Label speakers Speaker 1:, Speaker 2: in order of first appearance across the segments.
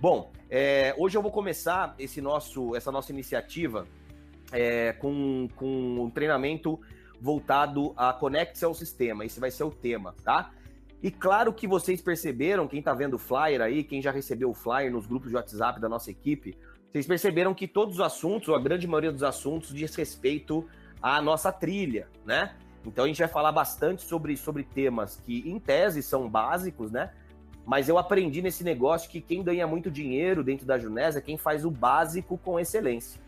Speaker 1: Bom, é, hoje eu vou começar esse nosso, essa nossa iniciativa é, com, com um treinamento voltado a conecte-se ao sistema. Esse vai ser o tema, tá? E claro que vocês perceberam, quem está vendo o flyer aí, quem já recebeu o flyer nos grupos de WhatsApp da nossa equipe, vocês perceberam que todos os assuntos, ou a grande maioria dos assuntos, diz respeito à nossa trilha, né? Então a gente vai falar bastante sobre, sobre temas que, em tese, são básicos, né? Mas eu aprendi nesse negócio que quem ganha muito dinheiro dentro da Junés é quem faz o básico com excelência.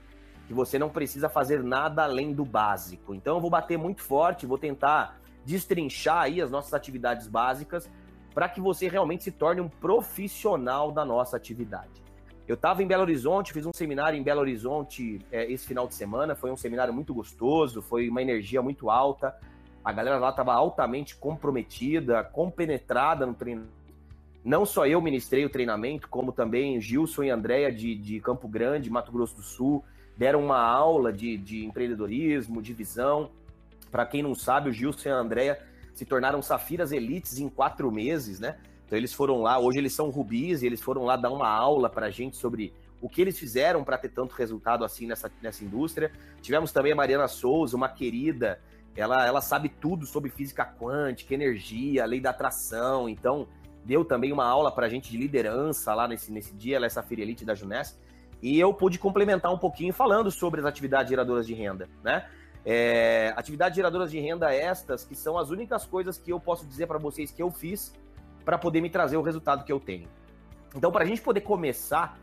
Speaker 1: Que você não precisa fazer nada além do básico. Então eu vou bater muito forte, vou tentar destrinchar aí as nossas atividades básicas para que você realmente se torne um profissional da nossa atividade. Eu estava em Belo Horizonte, fiz um seminário em Belo Horizonte é, esse final de semana. Foi um seminário muito gostoso, foi uma energia muito alta. A galera lá estava altamente comprometida, compenetrada no treinamento. Não só eu ministrei o treinamento, como também Gilson e Andréia de, de Campo Grande, Mato Grosso do Sul, deram uma aula de, de empreendedorismo, de visão. Para quem não sabe, o Gilson e a Andréia se tornaram Safiras Elites em quatro meses, né? Então eles foram lá, hoje eles são rubis e eles foram lá dar uma aula para a gente sobre o que eles fizeram para ter tanto resultado assim nessa, nessa indústria. Tivemos também a Mariana Souza, uma querida, ela, ela sabe tudo sobre física quântica, energia, lei da atração, então deu também uma aula para a gente de liderança lá nesse, nesse dia, ela é essa Elite da Juness, e eu pude complementar um pouquinho falando sobre as atividades geradoras de renda, né? É, atividades geradoras de renda estas, que são as únicas coisas que eu posso dizer para vocês que eu fiz para poder me trazer o resultado que eu tenho. Então, para a gente poder começar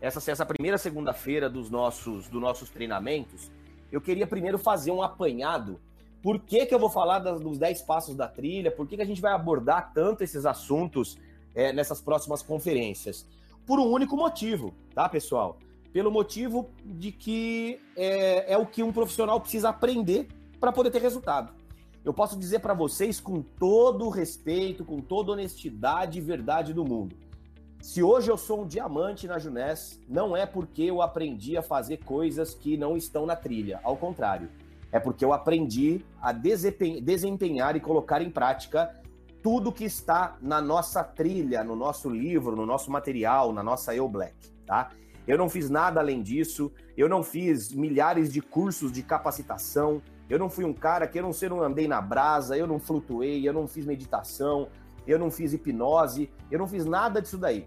Speaker 1: essa, essa primeira segunda-feira dos nossos, dos nossos treinamentos, eu queria primeiro fazer um apanhado. Por que, que eu vou falar das, dos 10 passos da trilha? Por que, que a gente vai abordar tanto esses assuntos é, nessas próximas conferências? Por um único motivo, tá, pessoal? Pelo motivo de que é, é o que um profissional precisa aprender para poder ter resultado eu posso dizer para vocês com todo respeito, com toda honestidade e verdade do mundo. Se hoje eu sou um diamante na Junés, não é porque eu aprendi a fazer coisas que não estão na trilha. Ao contrário, é porque eu aprendi a desempenhar e colocar em prática tudo que está na nossa trilha, no nosso livro, no nosso material, na nossa Eu Black, tá? Eu não fiz nada além disso, eu não fiz milhares de cursos de capacitação, eu não fui um cara que eu não, sei, não andei na brasa, eu não flutuei, eu não fiz meditação, eu não fiz hipnose, eu não fiz nada disso daí.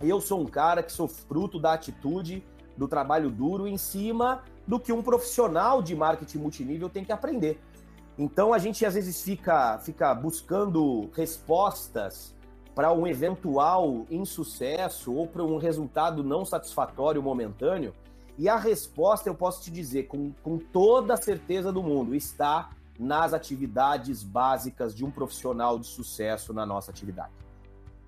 Speaker 1: Eu sou um cara que sou fruto da atitude, do trabalho duro em cima do que um profissional de marketing multinível tem que aprender. Então a gente às vezes fica, fica buscando respostas para um eventual insucesso ou para um resultado não satisfatório momentâneo e a resposta, eu posso te dizer com, com toda a certeza do mundo, está nas atividades básicas de um profissional de sucesso na nossa atividade.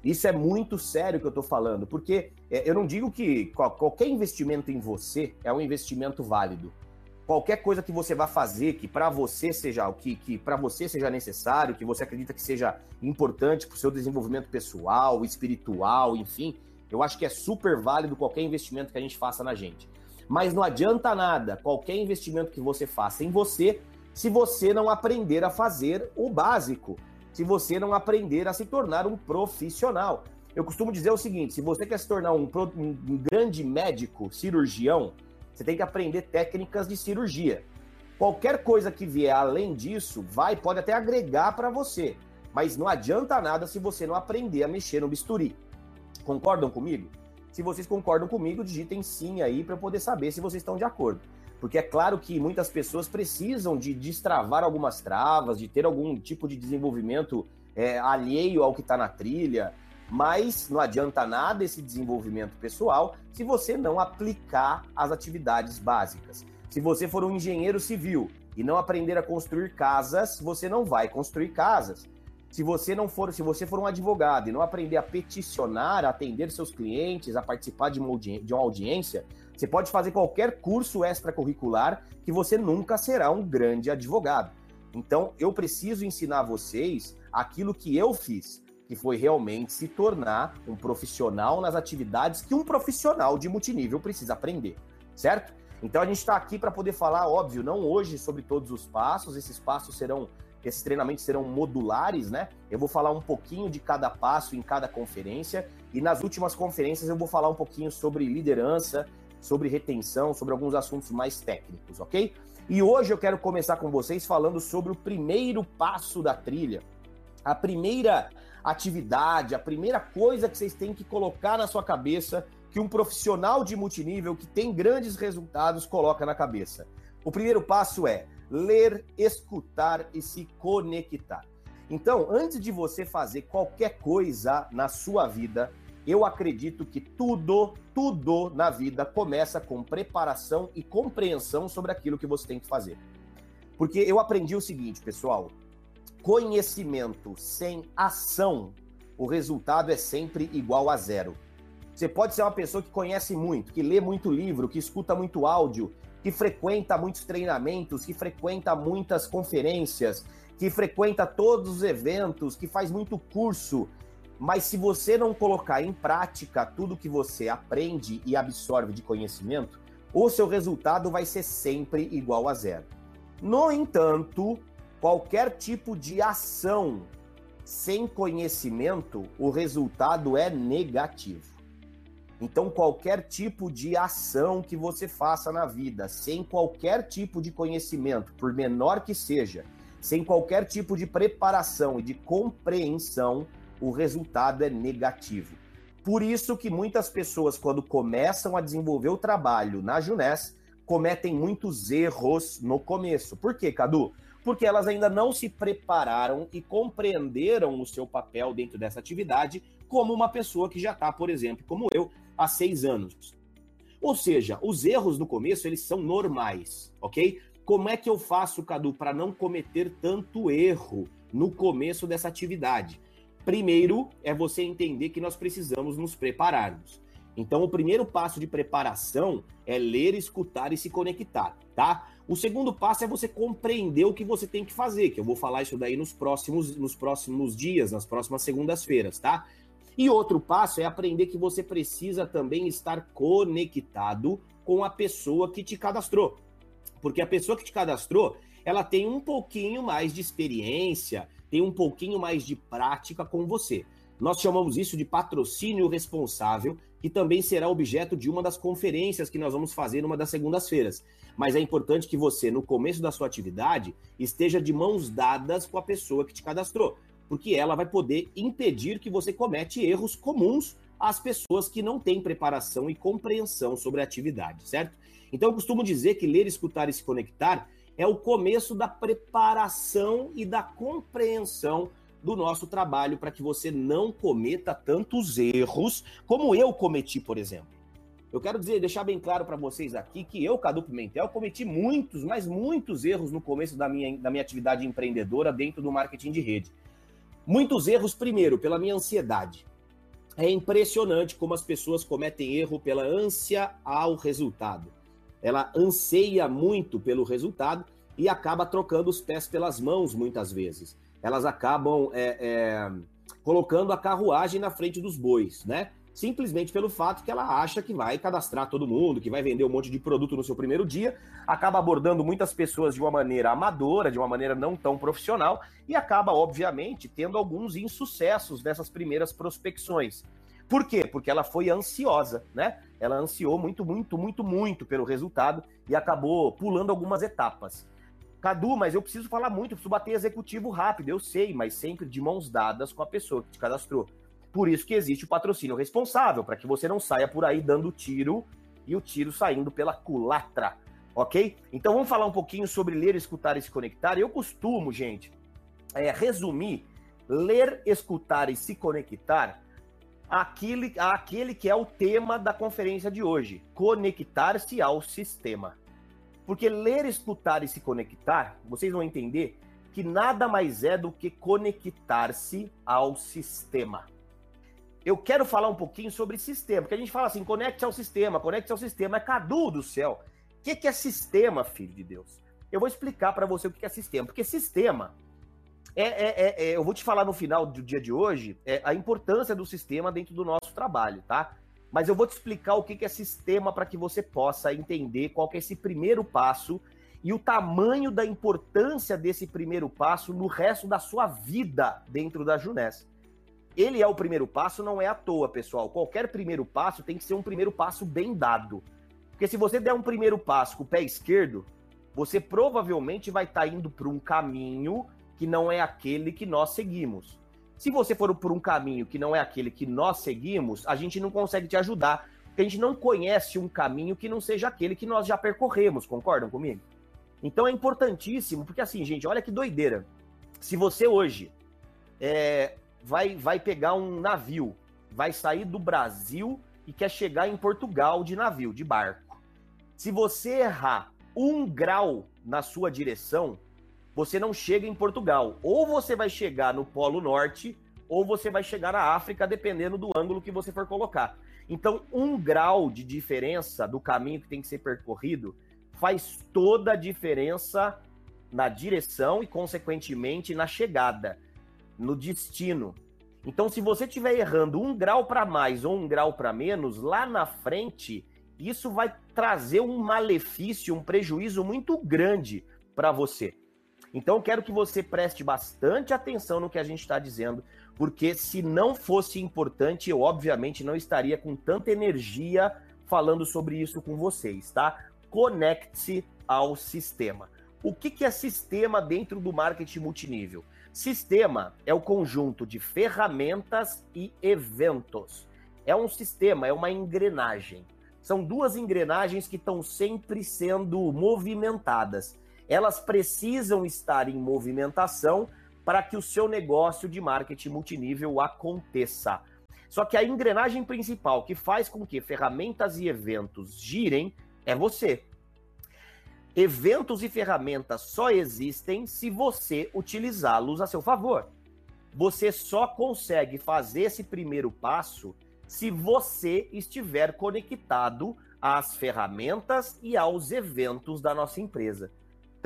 Speaker 1: Isso é muito sério que eu estou falando, porque é, eu não digo que qualquer investimento em você é um investimento válido. Qualquer coisa que você vá fazer que para você seja o que, que para você seja necessário, que você acredita que seja importante para o seu desenvolvimento pessoal, espiritual, enfim, eu acho que é super válido qualquer investimento que a gente faça na gente. Mas não adianta nada qualquer investimento que você faça em você se você não aprender a fazer o básico, se você não aprender a se tornar um profissional. Eu costumo dizer o seguinte: se você quer se tornar um, um grande médico, cirurgião, você tem que aprender técnicas de cirurgia. Qualquer coisa que vier além disso, vai, pode até agregar para você, mas não adianta nada se você não aprender a mexer no bisturi. Concordam comigo? Se vocês concordam comigo, digitem sim aí para eu poder saber se vocês estão de acordo. Porque é claro que muitas pessoas precisam de destravar algumas travas, de ter algum tipo de desenvolvimento é, alheio ao que está na trilha, mas não adianta nada esse desenvolvimento pessoal se você não aplicar as atividades básicas. Se você for um engenheiro civil e não aprender a construir casas, você não vai construir casas. Se você não for, se você for um advogado e não aprender a peticionar, a atender seus clientes, a participar de uma, audiência, você pode fazer qualquer curso extracurricular que você nunca será um grande advogado. Então, eu preciso ensinar vocês aquilo que eu fiz, que foi realmente se tornar um profissional nas atividades que um profissional de multinível precisa aprender, certo? Então a gente está aqui para poder falar, óbvio, não hoje sobre todos os passos, esses passos serão esses treinamentos serão modulares, né? Eu vou falar um pouquinho de cada passo em cada conferência e nas últimas conferências eu vou falar um pouquinho sobre liderança, sobre retenção, sobre alguns assuntos mais técnicos, ok? E hoje eu quero começar com vocês falando sobre o primeiro passo da trilha, a primeira atividade, a primeira coisa que vocês têm que colocar na sua cabeça que um profissional de multinível que tem grandes resultados coloca na cabeça. O primeiro passo é ler, escutar e se conectar. Então, antes de você fazer qualquer coisa na sua vida, eu acredito que tudo, tudo na vida começa com preparação e compreensão sobre aquilo que você tem que fazer. Porque eu aprendi o seguinte, pessoal: conhecimento sem ação, o resultado é sempre igual a zero. Você pode ser uma pessoa que conhece muito, que lê muito livro, que escuta muito áudio, que frequenta muitos treinamentos, que frequenta muitas conferências, que frequenta todos os eventos, que faz muito curso, mas se você não colocar em prática tudo que você aprende e absorve de conhecimento, o seu resultado vai ser sempre igual a zero. No entanto, qualquer tipo de ação sem conhecimento, o resultado é negativo. Então, qualquer tipo de ação que você faça na vida, sem qualquer tipo de conhecimento, por menor que seja, sem qualquer tipo de preparação e de compreensão, o resultado é negativo. Por isso que muitas pessoas, quando começam a desenvolver o trabalho na Junés, cometem muitos erros no começo. Por quê, Cadu? porque elas ainda não se prepararam e compreenderam o seu papel dentro dessa atividade como uma pessoa que já está, por exemplo, como eu, há seis anos. Ou seja, os erros no começo, eles são normais, ok? Como é que eu faço, Cadu, para não cometer tanto erro no começo dessa atividade? Primeiro, é você entender que nós precisamos nos prepararmos. Então, o primeiro passo de preparação é ler, escutar e se conectar, tá? O segundo passo é você compreender o que você tem que fazer, que eu vou falar isso daí nos próximos, nos próximos dias, nas próximas segundas-feiras, tá? E outro passo é aprender que você precisa também estar conectado com a pessoa que te cadastrou. Porque a pessoa que te cadastrou, ela tem um pouquinho mais de experiência, tem um pouquinho mais de prática com você. Nós chamamos isso de patrocínio responsável, que também será objeto de uma das conferências que nós vamos fazer numa das segundas-feiras. Mas é importante que você, no começo da sua atividade, esteja de mãos dadas com a pessoa que te cadastrou, porque ela vai poder impedir que você comete erros comuns às pessoas que não têm preparação e compreensão sobre a atividade, certo? Então eu costumo dizer que ler, escutar e se conectar é o começo da preparação e da compreensão do nosso trabalho para que você não cometa tantos erros como eu cometi, por exemplo. Eu quero dizer, deixar bem claro para vocês aqui que eu, Cadu Pimentel, cometi muitos, mas muitos erros no começo da minha, da minha atividade empreendedora dentro do marketing de rede. Muitos erros, primeiro, pela minha ansiedade. É impressionante como as pessoas cometem erro pela ânsia ao resultado. Ela anseia muito pelo resultado e acaba trocando os pés pelas mãos muitas vezes elas acabam é, é, colocando a carruagem na frente dos bois, né? Simplesmente pelo fato que ela acha que vai cadastrar todo mundo, que vai vender um monte de produto no seu primeiro dia, acaba abordando muitas pessoas de uma maneira amadora, de uma maneira não tão profissional, e acaba, obviamente, tendo alguns insucessos nessas primeiras prospecções. Por quê? Porque ela foi ansiosa, né? Ela ansiou muito, muito, muito, muito pelo resultado e acabou pulando algumas etapas. Cadu, mas eu preciso falar muito, preciso bater executivo rápido. Eu sei, mas sempre de mãos dadas com a pessoa que te cadastrou. Por isso que existe o patrocínio responsável, para que você não saia por aí dando tiro e o tiro saindo pela culatra, ok? Então vamos falar um pouquinho sobre ler, escutar e se conectar. Eu costumo, gente, é, resumir ler, escutar e se conectar aquele, aquele que é o tema da conferência de hoje: conectar-se ao sistema. Porque ler, escutar e se conectar, vocês vão entender que nada mais é do que conectar-se ao sistema. Eu quero falar um pouquinho sobre sistema, porque a gente fala assim, conecte ao sistema, conecte ao sistema. É Cadu do céu. O que, é sistema, filho de Deus? Eu vou explicar para você o que é sistema, porque sistema é, é, é, é, eu vou te falar no final do dia de hoje é, a importância do sistema dentro do nosso trabalho, tá? Mas eu vou te explicar o que é sistema para que você possa entender qual é esse primeiro passo e o tamanho da importância desse primeiro passo no resto da sua vida dentro da Junés. Ele é o primeiro passo, não é à toa, pessoal. Qualquer primeiro passo tem que ser um primeiro passo bem dado. Porque se você der um primeiro passo com o pé esquerdo, você provavelmente vai estar tá indo por um caminho que não é aquele que nós seguimos. Se você for por um caminho que não é aquele que nós seguimos, a gente não consegue te ajudar, porque a gente não conhece um caminho que não seja aquele que nós já percorremos, concordam comigo? Então é importantíssimo, porque assim, gente, olha que doideira. Se você hoje é, vai, vai pegar um navio, vai sair do Brasil e quer chegar em Portugal de navio, de barco. Se você errar um grau na sua direção, você não chega em Portugal. Ou você vai chegar no Polo Norte, ou você vai chegar na África, dependendo do ângulo que você for colocar. Então, um grau de diferença do caminho que tem que ser percorrido faz toda a diferença na direção e, consequentemente, na chegada, no destino. Então, se você estiver errando um grau para mais ou um grau para menos, lá na frente, isso vai trazer um malefício, um prejuízo muito grande para você. Então, quero que você preste bastante atenção no que a gente está dizendo, porque se não fosse importante, eu obviamente não estaria com tanta energia falando sobre isso com vocês, tá? Conecte-se ao sistema. O que, que é sistema dentro do marketing multinível? Sistema é o conjunto de ferramentas e eventos. É um sistema, é uma engrenagem. São duas engrenagens que estão sempre sendo movimentadas. Elas precisam estar em movimentação para que o seu negócio de marketing multinível aconteça. Só que a engrenagem principal que faz com que ferramentas e eventos girem é você. Eventos e ferramentas só existem se você utilizá-los a seu favor. Você só consegue fazer esse primeiro passo se você estiver conectado às ferramentas e aos eventos da nossa empresa.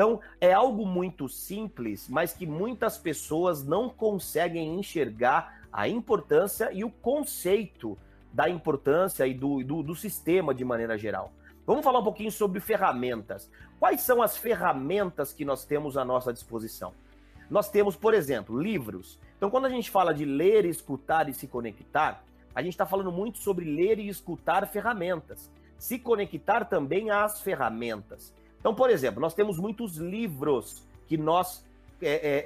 Speaker 1: Então, é algo muito simples, mas que muitas pessoas não conseguem enxergar a importância e o conceito da importância e do, do, do sistema de maneira geral. Vamos falar um pouquinho sobre ferramentas. Quais são as ferramentas que nós temos à nossa disposição? Nós temos, por exemplo, livros. Então, quando a gente fala de ler, escutar e se conectar, a gente está falando muito sobre ler e escutar ferramentas, se conectar também às ferramentas. Então, por exemplo, nós temos muitos livros que nós é, é,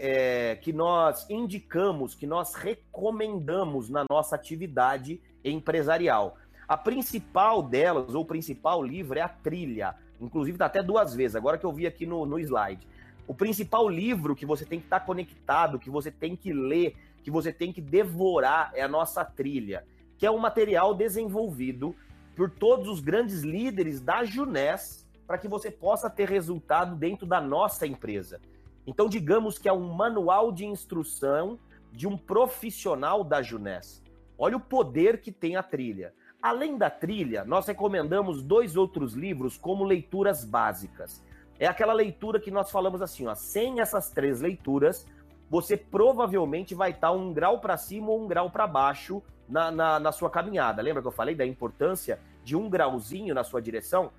Speaker 1: é, que nós indicamos, que nós recomendamos na nossa atividade empresarial. A principal delas, ou o principal livro, é a trilha. Inclusive, está até duas vezes, agora que eu vi aqui no, no slide. O principal livro que você tem que estar tá conectado, que você tem que ler, que você tem que devorar é a nossa trilha que é um material desenvolvido por todos os grandes líderes da Junés para que você possa ter resultado dentro da nossa empresa. Então, digamos que é um manual de instrução de um profissional da Junés. Olha o poder que tem a trilha. Além da trilha, nós recomendamos dois outros livros como leituras básicas. É aquela leitura que nós falamos assim, ó, sem essas três leituras, você provavelmente vai estar um grau para cima ou um grau para baixo na, na, na sua caminhada. Lembra que eu falei da importância de um grauzinho na sua direção?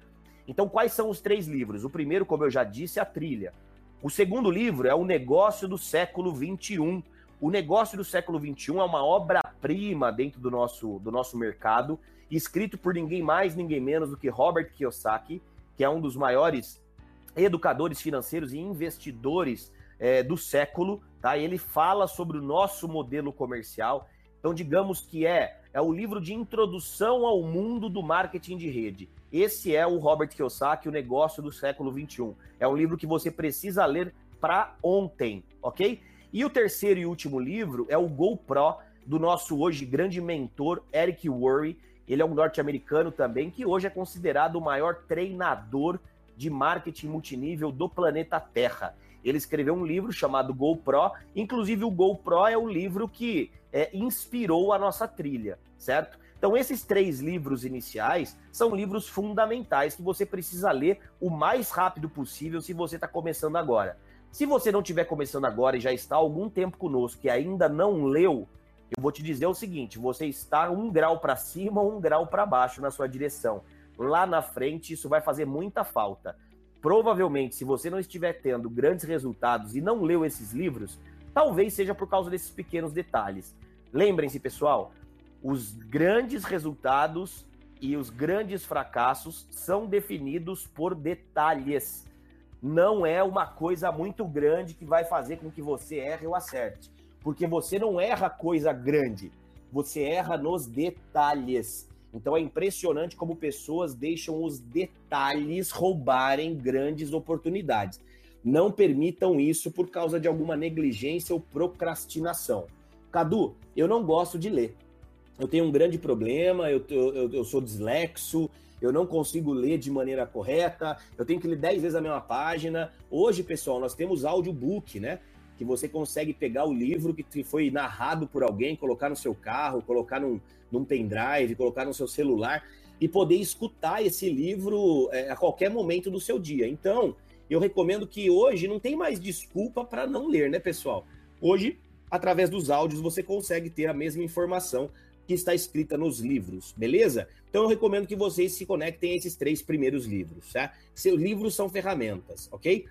Speaker 1: Então, quais são os três livros? O primeiro, como eu já disse, é a trilha. O segundo livro é O Negócio do Século XXI. O Negócio do Século XXI é uma obra-prima dentro do nosso, do nosso mercado, escrito por ninguém mais, ninguém menos do que Robert Kiyosaki, que é um dos maiores educadores financeiros e investidores é, do século. Tá? Ele fala sobre o nosso modelo comercial, então, digamos que é, é o livro de introdução ao mundo do marketing de rede. Esse é o Robert Kiyosaki, o negócio do século 21. É um livro que você precisa ler para ontem, ok? E o terceiro e último livro é o GoPro, do nosso hoje grande mentor, Eric Worre. Ele é um norte-americano também, que hoje é considerado o maior treinador de marketing multinível do planeta Terra. Ele escreveu um livro chamado GoPro, inclusive o GoPro é o livro que é, inspirou a nossa trilha, certo? Então, esses três livros iniciais são livros fundamentais que você precisa ler o mais rápido possível se você está começando agora. Se você não estiver começando agora e já está há algum tempo conosco e ainda não leu, eu vou te dizer o seguinte: você está um grau para cima ou um grau para baixo na sua direção. Lá na frente, isso vai fazer muita falta. Provavelmente, se você não estiver tendo grandes resultados e não leu esses livros, talvez seja por causa desses pequenos detalhes. Lembrem-se, pessoal, os grandes resultados e os grandes fracassos são definidos por detalhes. Não é uma coisa muito grande que vai fazer com que você erre ou acerte. Porque você não erra coisa grande, você erra nos detalhes. Então é impressionante como pessoas deixam os detalhes roubarem grandes oportunidades. Não permitam isso por causa de alguma negligência ou procrastinação. Cadu, eu não gosto de ler. Eu tenho um grande problema, eu, eu, eu sou dislexo, eu não consigo ler de maneira correta, eu tenho que ler 10 vezes a mesma página. Hoje, pessoal, nós temos audiobook, né? Que você consegue pegar o livro que foi narrado por alguém, colocar no seu carro, colocar num, num pendrive, colocar no seu celular e poder escutar esse livro é, a qualquer momento do seu dia. Então, eu recomendo que hoje não tem mais desculpa para não ler, né, pessoal? Hoje, através dos áudios, você consegue ter a mesma informação que está escrita nos livros, beleza? Então eu recomendo que vocês se conectem a esses três primeiros livros, tá? Seus livros são ferramentas, ok?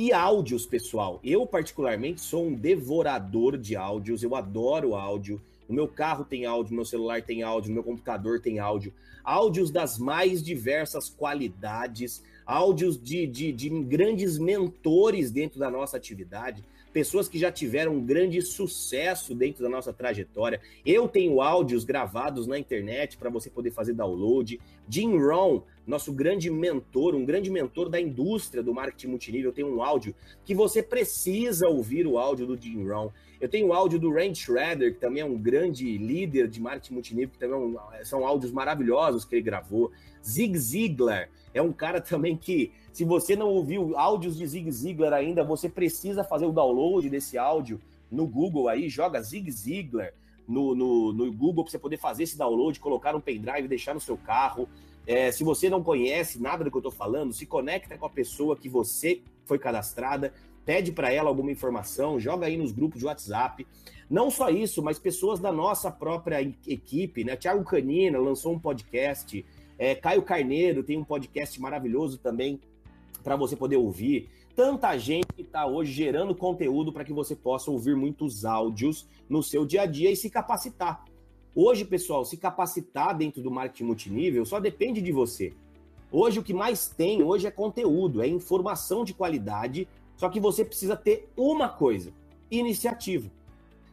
Speaker 1: E áudios, pessoal. Eu, particularmente, sou um devorador de áudios, eu adoro áudio. No meu carro tem áudio, no meu celular tem áudio, no meu computador tem áudio. Áudios das mais diversas qualidades, áudios de, de, de grandes mentores dentro da nossa atividade pessoas que já tiveram um grande sucesso dentro da nossa trajetória. Eu tenho áudios gravados na internet para você poder fazer download. Jim Rohn, nosso grande mentor, um grande mentor da indústria do marketing multinível, tem um áudio que você precisa ouvir o áudio do Jim Rohn. Eu tenho o áudio do Rand Schroeder, que também é um grande líder de marketing multinível, que também é um, são áudios maravilhosos que ele gravou. Zig Ziglar é um cara também que se você não ouviu áudios de Zig Ziglar ainda, você precisa fazer o download desse áudio no Google aí, joga Zig Ziglar no, no, no Google para você poder fazer esse download, colocar um pendrive, deixar no seu carro. É, se você não conhece nada do que eu estou falando, se conecta com a pessoa que você foi cadastrada, pede para ela alguma informação, joga aí nos grupos de WhatsApp. Não só isso, mas pessoas da nossa própria equipe, né? Tiago Canina lançou um podcast, é, Caio Carneiro tem um podcast maravilhoso também para você poder ouvir. Tanta gente que está hoje gerando conteúdo para que você possa ouvir muitos áudios no seu dia a dia e se capacitar. Hoje, pessoal, se capacitar dentro do marketing multinível só depende de você. Hoje o que mais tem hoje é conteúdo, é informação de qualidade, só que você precisa ter uma coisa: iniciativa.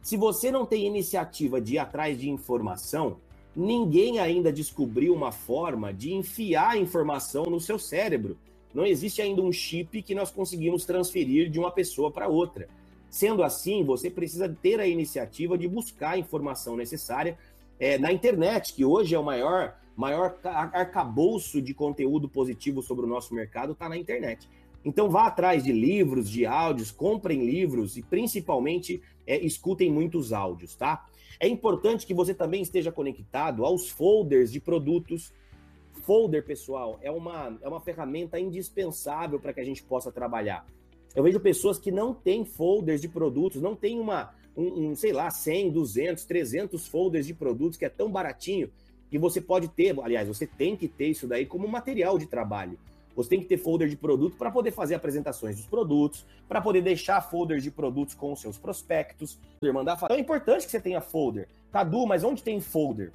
Speaker 1: Se você não tem iniciativa de ir atrás de informação, ninguém ainda descobriu uma forma de enfiar a informação no seu cérebro não existe ainda um chip que nós conseguimos transferir de uma pessoa para outra. Sendo assim, você precisa ter a iniciativa de buscar a informação necessária é, na internet, que hoje é o maior, maior arcabouço de conteúdo positivo sobre o nosso mercado, está na internet. Então vá atrás de livros, de áudios, comprem livros e principalmente é, escutem muitos áudios, tá? É importante que você também esteja conectado aos folders de produtos folder, pessoal, é uma, é uma ferramenta indispensável para que a gente possa trabalhar. Eu vejo pessoas que não têm folders de produtos, não tem uma, um, um, sei lá, 100, 200, 300 folders de produtos que é tão baratinho que você pode ter, aliás, você tem que ter isso daí como material de trabalho. Você tem que ter folder de produto para poder fazer apresentações dos produtos, para poder deixar folder de produtos com os seus prospectos, mandar Então é importante que você tenha folder. Cadu, mas onde tem folder?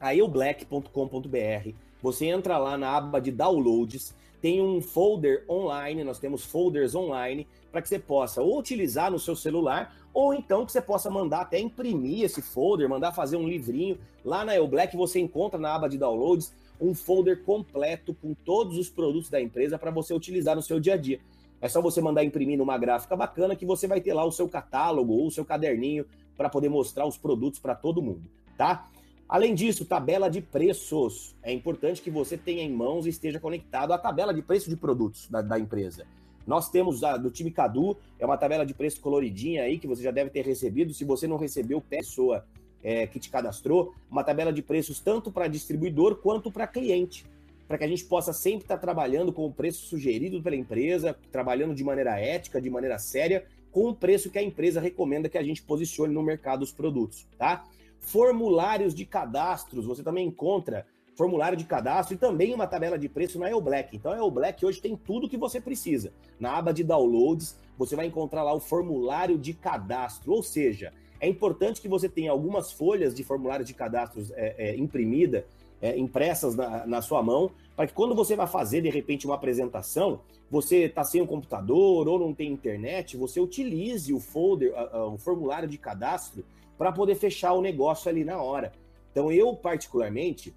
Speaker 1: A eublack.com.br você entra lá na aba de downloads, tem um folder online, nós temos folders online para que você possa ou utilizar no seu celular ou então que você possa mandar até imprimir esse folder, mandar fazer um livrinho. Lá na Black você encontra na aba de downloads um folder completo com todos os produtos da empresa para você utilizar no seu dia a dia. É só você mandar imprimir numa gráfica bacana que você vai ter lá o seu catálogo ou o seu caderninho para poder mostrar os produtos para todo mundo, tá? Além disso, tabela de preços. É importante que você tenha em mãos e esteja conectado à tabela de preço de produtos da, da empresa. Nós temos a do time Cadu, é uma tabela de preço coloridinha aí que você já deve ter recebido. Se você não recebeu, pessoa é, que te cadastrou, uma tabela de preços tanto para distribuidor quanto para cliente, para que a gente possa sempre estar tá trabalhando com o preço sugerido pela empresa, trabalhando de maneira ética, de maneira séria, com o preço que a empresa recomenda que a gente posicione no mercado os produtos, tá? formulários de cadastros. Você também encontra formulário de cadastro e também uma tabela de preço na EOBlack. Então a EOBlack hoje tem tudo que você precisa. Na aba de downloads, você vai encontrar lá o formulário de cadastro, ou seja, é importante que você tenha algumas folhas de formulário de cadastros é, é, imprimida, é, impressas na, na sua mão, para que quando você vai fazer, de repente, uma apresentação, você está sem o um computador ou não tem internet, você utilize o folder, o formulário de cadastro para poder fechar o negócio ali na hora. Então, eu, particularmente,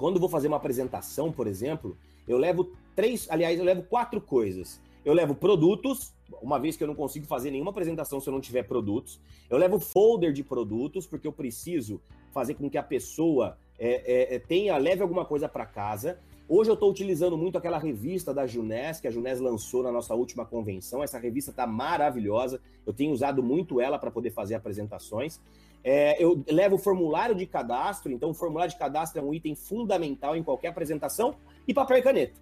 Speaker 1: quando vou fazer uma apresentação, por exemplo, eu levo três, aliás, eu levo quatro coisas. Eu levo produtos, uma vez que eu não consigo fazer nenhuma apresentação se eu não tiver produtos. Eu levo folder de produtos, porque eu preciso fazer com que a pessoa é, é, é tenha, leve alguma coisa para casa. Hoje eu estou utilizando muito aquela revista da Junés, que a Junés lançou na nossa última convenção. Essa revista está maravilhosa. Eu tenho usado muito ela para poder fazer apresentações. É, eu levo o formulário de cadastro, então o formulário de cadastro é um item fundamental em qualquer apresentação, e papel e caneta.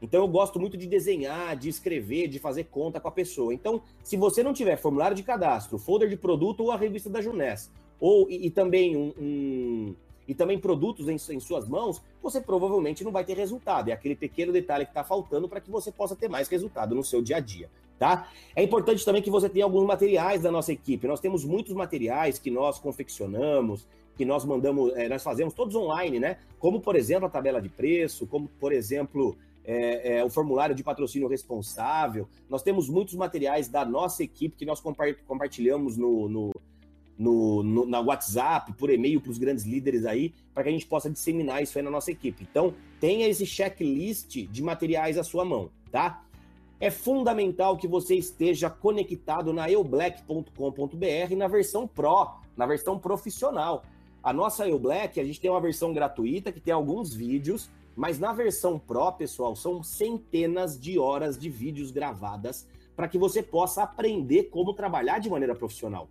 Speaker 1: Então eu gosto muito de desenhar, de escrever, de fazer conta com a pessoa. Então, se você não tiver formulário de cadastro, folder de produto ou a revista da Junés, ou e, e também um, um e também produtos em, em, suas mãos, você provavelmente não vai ter resultado. É aquele pequeno detalhe que está faltando para que você possa ter mais resultado no seu dia a dia. Tá? É importante também que você tenha alguns materiais da nossa equipe. Nós temos muitos materiais que nós confeccionamos, que nós mandamos, é, nós fazemos todos online, né? Como, por exemplo, a tabela de preço, como, por exemplo, é, é, o formulário de patrocínio responsável. Nós temos muitos materiais da nossa equipe que nós compartilhamos no, no no, no, na WhatsApp, por e-mail para os grandes líderes aí, para que a gente possa disseminar isso aí na nossa equipe. Então, tenha esse checklist de materiais à sua mão, tá? É fundamental que você esteja conectado na eublack.com.br na versão Pro, na versão profissional. A nossa EuBlack, a gente tem uma versão gratuita que tem alguns vídeos, mas na versão Pro, pessoal, são centenas de horas de vídeos gravadas para que você possa aprender como trabalhar de maneira profissional.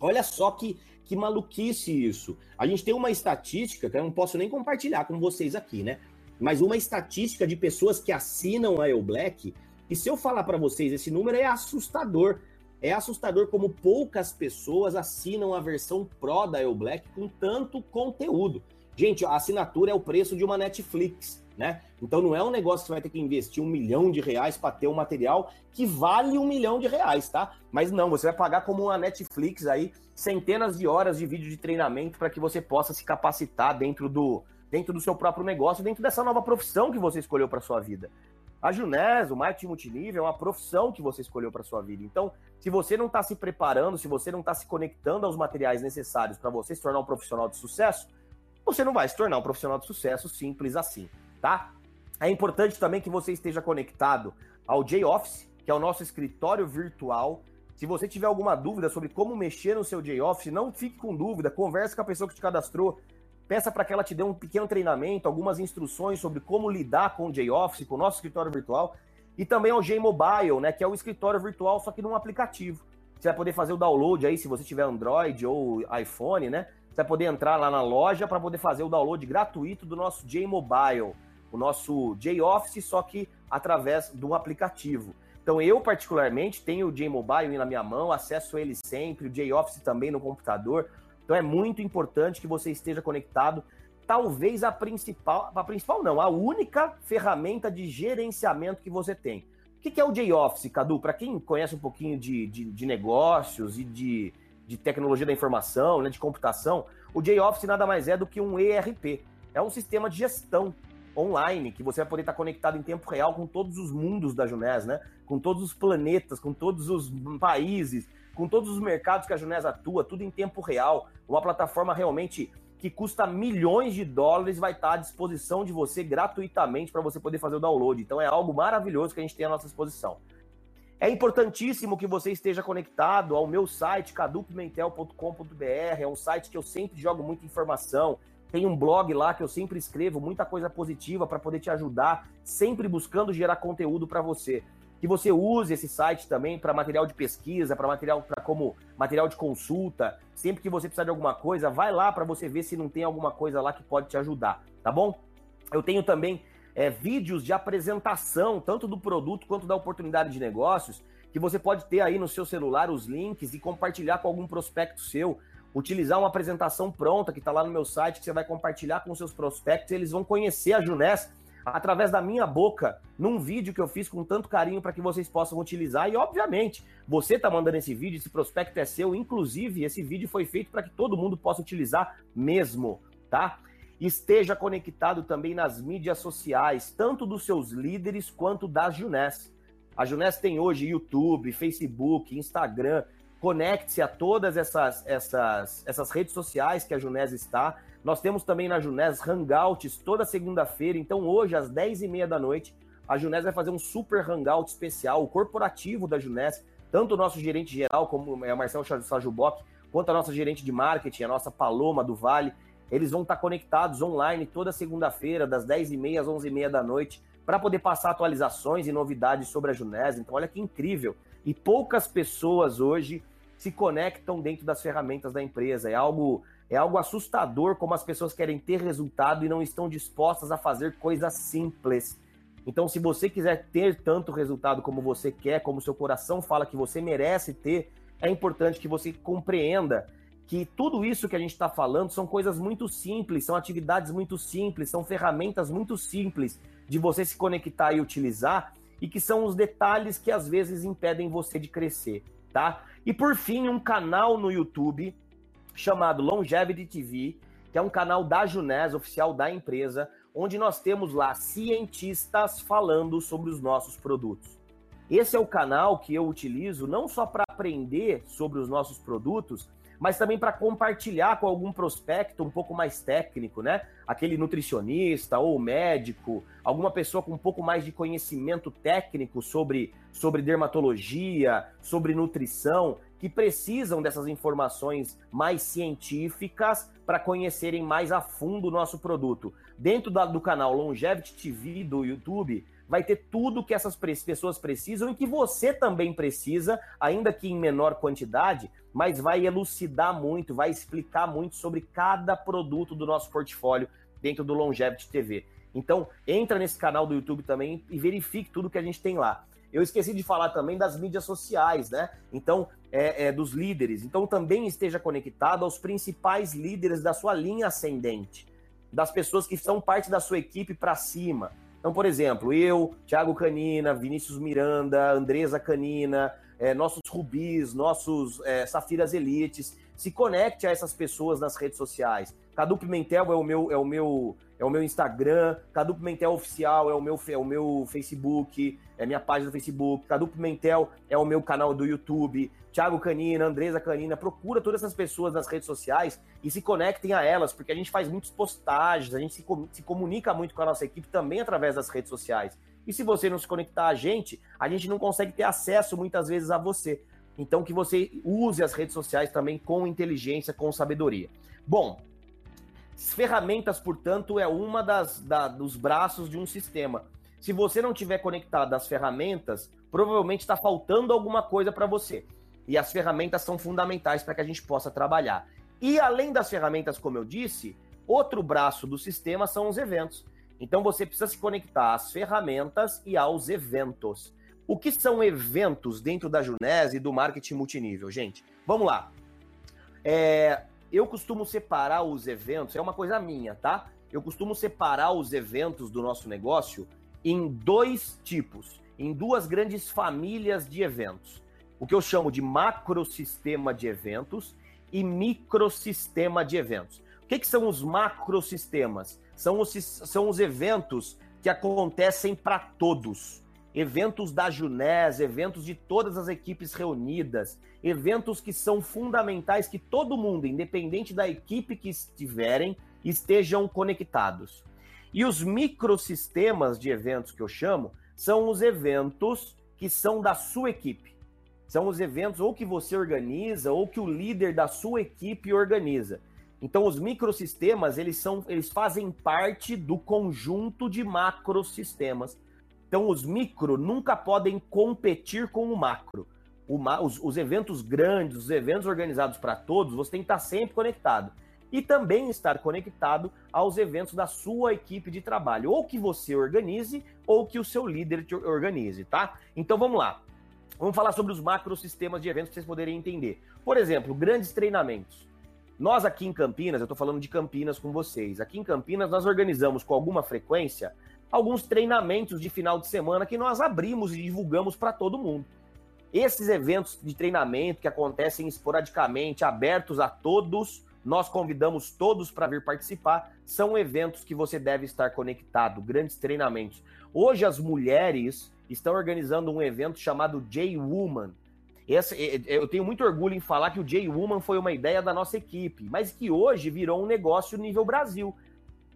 Speaker 1: Olha só que, que maluquice isso. A gente tem uma estatística, que eu não posso nem compartilhar com vocês aqui, né? Mas uma estatística de pessoas que assinam a EuBlack, e se eu falar para vocês, esse número é assustador. É assustador como poucas pessoas assinam a versão Pro da EuBlack com tanto conteúdo. Gente, a assinatura é o preço de uma Netflix né? Então não é um negócio que você vai ter que investir um milhão de reais para ter um material que vale um milhão de reais, tá? Mas não, você vai pagar como uma Netflix aí centenas de horas de vídeo de treinamento para que você possa se capacitar dentro do, dentro do seu próprio negócio, dentro dessa nova profissão que você escolheu para sua vida. A Junés, o marketing multinível, é uma profissão que você escolheu para sua vida. Então, se você não está se preparando, se você não está se conectando aos materiais necessários para você se tornar um profissional de sucesso, você não vai se tornar um profissional de sucesso simples assim tá? É importante também que você esteja conectado ao J-Office, que é o nosso escritório virtual. Se você tiver alguma dúvida sobre como mexer no seu J-Office, não fique com dúvida, converse com a pessoa que te cadastrou, peça para que ela te dê um pequeno treinamento, algumas instruções sobre como lidar com o J-Office, com o nosso escritório virtual, e também ao J-Mobile, né, que é o escritório virtual, só que num aplicativo. Você vai poder fazer o download aí, se você tiver Android ou iPhone, né? Você vai poder entrar lá na loja para poder fazer o download gratuito do nosso J-Mobile o nosso J-Office, só que através do aplicativo. Então, eu, particularmente, tenho o J-Mobile na minha mão, acesso ele sempre, o J-Office também no computador. Então, é muito importante que você esteja conectado. Talvez a principal, a principal não, a única ferramenta de gerenciamento que você tem. O que é o J-Office, Cadu? Para quem conhece um pouquinho de, de, de negócios e de, de tecnologia da informação, né, de computação, o J-Office nada mais é do que um ERP. É um sistema de gestão online, que você vai poder estar conectado em tempo real com todos os mundos da Junés, né? Com todos os planetas, com todos os países, com todos os mercados que a Junés atua, tudo em tempo real. Uma plataforma realmente que custa milhões de dólares vai estar à disposição de você gratuitamente para você poder fazer o download. Então é algo maravilhoso que a gente tem à nossa disposição. É importantíssimo que você esteja conectado ao meu site, cadupimentel.com.br. É um site que eu sempre jogo muita informação, tem um blog lá que eu sempre escrevo muita coisa positiva para poder te ajudar, sempre buscando gerar conteúdo para você. Que você use esse site também para material de pesquisa, para material para como material de consulta. Sempre que você precisar de alguma coisa, vai lá para você ver se não tem alguma coisa lá que pode te ajudar, tá bom? Eu tenho também é, vídeos de apresentação, tanto do produto quanto da oportunidade de negócios, que você pode ter aí no seu celular os links e compartilhar com algum prospecto seu utilizar uma apresentação pronta que está lá no meu site, que você vai compartilhar com seus prospectos, eles vão conhecer a Junés através da minha boca, num vídeo que eu fiz com tanto carinho para que vocês possam utilizar. E, obviamente, você está mandando esse vídeo, esse prospecto é seu. Inclusive, esse vídeo foi feito para que todo mundo possa utilizar mesmo, tá? Esteja conectado também nas mídias sociais, tanto dos seus líderes quanto das Junés. A Junés tem hoje YouTube, Facebook, Instagram, Conecte-se a todas essas, essas, essas redes sociais que a Junés está. Nós temos também na Junés Hangouts toda segunda-feira. Então, hoje, às 10h30 da noite, a Junés vai fazer um super hangout especial, o corporativo da Junés. Tanto o nosso gerente geral, como é o Marcelo Sajubok, quanto a nossa gerente de marketing, a nossa Paloma do Vale. Eles vão estar conectados online toda segunda-feira, das 10h30 às 11h30 da noite, para poder passar atualizações e novidades sobre a Junés. Então, olha que incrível. E poucas pessoas hoje se conectam dentro das ferramentas da empresa. É algo, é algo assustador como as pessoas querem ter resultado e não estão dispostas a fazer coisas simples. Então, se você quiser ter tanto resultado como você quer, como seu coração fala que você merece ter, é importante que você compreenda que tudo isso que a gente está falando são coisas muito simples, são atividades muito simples, são ferramentas muito simples de você se conectar e utilizar, e que são os detalhes que às vezes impedem você de crescer, tá? E por fim, um canal no YouTube chamado Longevity TV, que é um canal da Junés, oficial da empresa, onde nós temos lá cientistas falando sobre os nossos produtos. Esse é o canal que eu utilizo não só para aprender sobre os nossos produtos, mas também para compartilhar com algum prospecto um pouco mais técnico, né? Aquele nutricionista ou médico, alguma pessoa com um pouco mais de conhecimento técnico sobre, sobre dermatologia, sobre nutrição, que precisam dessas informações mais científicas para conhecerem mais a fundo o nosso produto. Dentro da, do canal Longevity TV do YouTube, vai ter tudo que essas pessoas precisam e que você também precisa, ainda que em menor quantidade, mas vai elucidar muito, vai explicar muito sobre cada produto do nosso portfólio dentro do Longevity TV. Então, entra nesse canal do YouTube também e verifique tudo que a gente tem lá. Eu esqueci de falar também das mídias sociais, né? Então, é, é, dos líderes. Então, também esteja conectado aos principais líderes da sua linha ascendente, das pessoas que são parte da sua equipe para cima. Então, por exemplo, eu, Thiago Canina, Vinícius Miranda, Andresa Canina, é, nossos rubis, nossos é, safiras elites, se conecte a essas pessoas nas redes sociais. Cadu Pimentel é o meu, é o meu, é o meu Instagram, Cadu Pimentel Oficial é o meu, é o meu Facebook, é minha página do Facebook, Cadu Pimentel é o meu canal do YouTube, Thiago Canina, Andresa Canina, procura todas essas pessoas nas redes sociais e se conectem a elas, porque a gente faz muitas postagens, a gente se, se comunica muito com a nossa equipe também através das redes sociais. E se você não se conectar a gente, a gente não consegue ter acesso muitas vezes a você. Então que você use as redes sociais também com inteligência, com sabedoria. Bom, ferramentas, portanto, é uma das da, dos braços de um sistema. Se você não tiver conectado às ferramentas, provavelmente está faltando alguma coisa para você. E as ferramentas são fundamentais para que a gente possa trabalhar. E além das ferramentas, como eu disse, outro braço do sistema são os eventos. Então você precisa se conectar às ferramentas e aos eventos. O que são eventos dentro da Junese e do marketing multinível, gente? Vamos lá. É, eu costumo separar os eventos, é uma coisa minha, tá? Eu costumo separar os eventos do nosso negócio em dois tipos, em duas grandes famílias de eventos. O que eu chamo de macrosistema de eventos e microsistema de eventos. O que, que são os macrosistemas? São os, são os eventos que acontecem para todos. Eventos da Junés, eventos de todas as equipes reunidas, eventos que são fundamentais que todo mundo, independente da equipe que estiverem, estejam conectados. E os microsistemas de eventos que eu chamo são os eventos que são da sua equipe. São os eventos ou que você organiza ou que o líder da sua equipe organiza. Então os microsistemas, eles são eles fazem parte do conjunto de macrosistemas. Então os micro nunca podem competir com o macro. O, os, os eventos grandes, os eventos organizados para todos, você tem que estar sempre conectado e também estar conectado aos eventos da sua equipe de trabalho, ou que você organize, ou que o seu líder te organize, tá? Então vamos lá. Vamos falar sobre os macrosistemas de eventos para vocês poderem entender. Por exemplo, grandes treinamentos. Nós aqui em Campinas, eu estou falando de Campinas com vocês, aqui em Campinas nós organizamos com alguma frequência alguns treinamentos de final de semana que nós abrimos e divulgamos para todo mundo. Esses eventos de treinamento que acontecem esporadicamente, abertos a todos, nós convidamos todos para vir participar. São eventos que você deve estar conectado, grandes treinamentos. Hoje as mulheres estão organizando um evento chamado J-Woman. eu tenho muito orgulho em falar que o J-Woman foi uma ideia da nossa equipe, mas que hoje virou um negócio nível Brasil.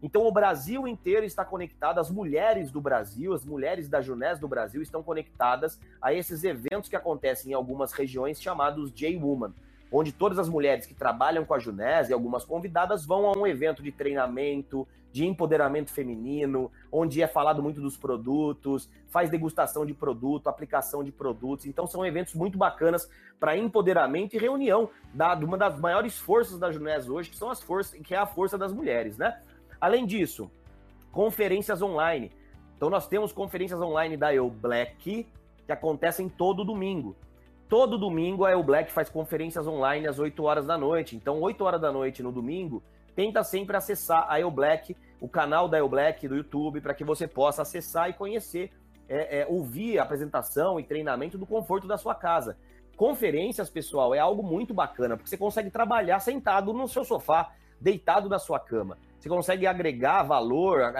Speaker 1: Então o Brasil inteiro está conectado, as mulheres do Brasil, as mulheres da Junés do Brasil estão conectadas a esses eventos que acontecem em algumas regiões chamados J-Woman, onde todas as mulheres que trabalham com a Junés e algumas convidadas vão a um evento de treinamento, de empoderamento feminino, onde é falado muito dos produtos, faz degustação de produto, aplicação de produtos. Então são eventos muito bacanas para empoderamento e reunião da, uma das maiores forças da Junés hoje, que são as forças, que é a força das mulheres, né? Além disso, conferências online. Então nós temos conferências online da Eu Black que acontecem todo domingo. Todo domingo a Eu Black faz conferências online às 8 horas da noite. Então, 8 horas da noite no domingo, tenta sempre acessar a Eu Black, o canal da Eu Black do YouTube, para que você possa acessar e conhecer, é, é, ouvir a apresentação e treinamento do conforto da sua casa. Conferências, pessoal, é algo muito bacana, porque você consegue trabalhar sentado no seu sofá, deitado na sua cama. Você consegue agregar valor,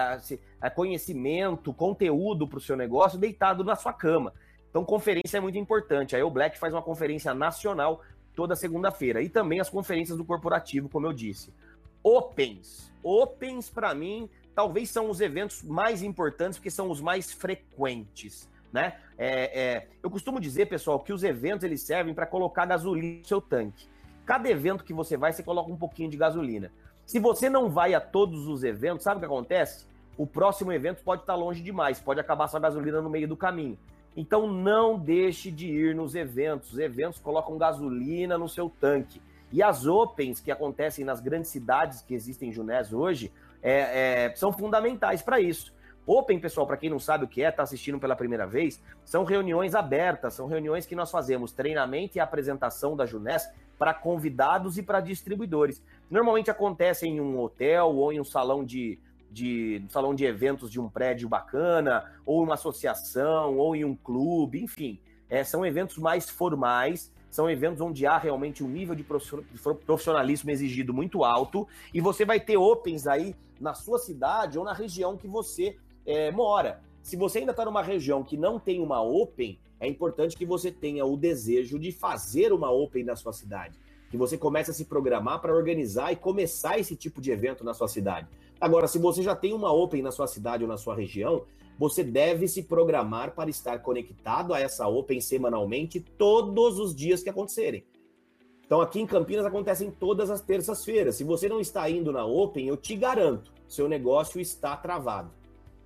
Speaker 1: conhecimento, conteúdo para o seu negócio deitado na sua cama. Então, conferência é muito importante. A o Black faz uma conferência nacional toda segunda-feira. E também as conferências do corporativo, como eu disse. Opens. Opens, para mim, talvez são os eventos mais importantes, porque são os mais frequentes. Né? É, é, eu costumo dizer, pessoal, que os eventos eles servem para colocar gasolina no seu tanque. Cada evento que você vai, você coloca um pouquinho de gasolina. Se você não vai a todos os eventos, sabe o que acontece? O próximo evento pode estar longe demais, pode acabar sua gasolina no meio do caminho. Então não deixe de ir nos eventos. Os eventos colocam gasolina no seu tanque. E as Opens que acontecem nas grandes cidades que existem em Junés hoje é, é, são fundamentais para isso. Open, pessoal, para quem não sabe o que é, está assistindo pela primeira vez, são reuniões abertas, são reuniões que nós fazemos treinamento e apresentação da Junés para convidados e para distribuidores. Normalmente acontece em um hotel ou em um salão de, de salão de eventos de um prédio bacana, ou uma associação, ou em um clube, enfim. É, são eventos mais formais, são eventos onde há realmente um nível de profissionalismo exigido muito alto, e você vai ter opens aí na sua cidade ou na região que você é, mora. Se você ainda está numa região que não tem uma Open, é importante que você tenha o desejo de fazer uma Open na sua cidade. Que você comece a se programar para organizar e começar esse tipo de evento na sua cidade. Agora, se você já tem uma Open na sua cidade ou na sua região, você deve se programar para estar conectado a essa Open semanalmente todos os dias que acontecerem. Então, aqui em Campinas acontecem todas as terças-feiras. Se você não está indo na Open, eu te garanto, seu negócio está travado.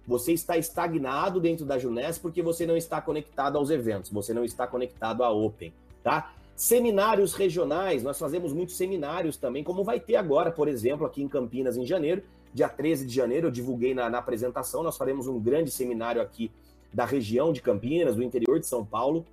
Speaker 1: Você está estagnado dentro da Junés porque você não está conectado aos eventos, você não está conectado à Open, tá? Seminários regionais, nós fazemos muitos seminários também, como vai ter agora, por exemplo, aqui em Campinas, em janeiro, dia 13 de janeiro, eu divulguei na, na apresentação, nós faremos um grande seminário aqui da região de Campinas, do interior de São Paulo.